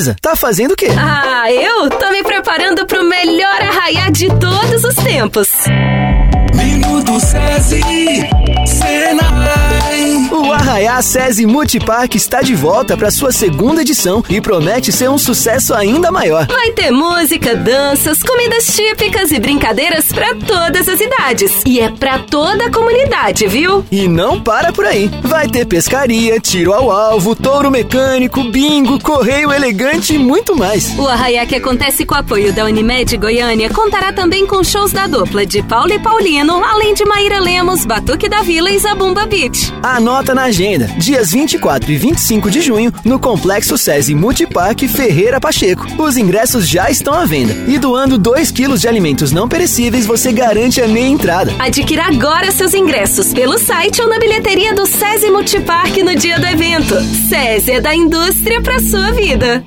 Isa, tá fazendo o quê? Ah, eu tô me preparando pro melhor arraiar de todos os tempos. Arraiá SESI Multipark está de volta para sua segunda edição e promete ser um sucesso ainda maior. Vai ter música, danças, comidas típicas e brincadeiras para todas as idades. E é para toda a comunidade, viu? E não para por aí. Vai ter pescaria, tiro ao alvo, touro mecânico, bingo, correio elegante e muito mais. O Arraiá que acontece com o apoio da Unimed Goiânia contará também com shows da dupla de Paulo e Paulino, além de Maíra Lemos, Batuque da Vila e Zabumba Beach. Anota na agenda, dias 24 e 25 de junho, no Complexo SESI Multipark Ferreira Pacheco. Os ingressos já estão à venda. E doando 2 quilos de alimentos não perecíveis, você garante a meia entrada. Adquira agora seus ingressos pelo site ou na bilheteria do SESI Multipark no dia do evento. SESI é da indústria para sua vida.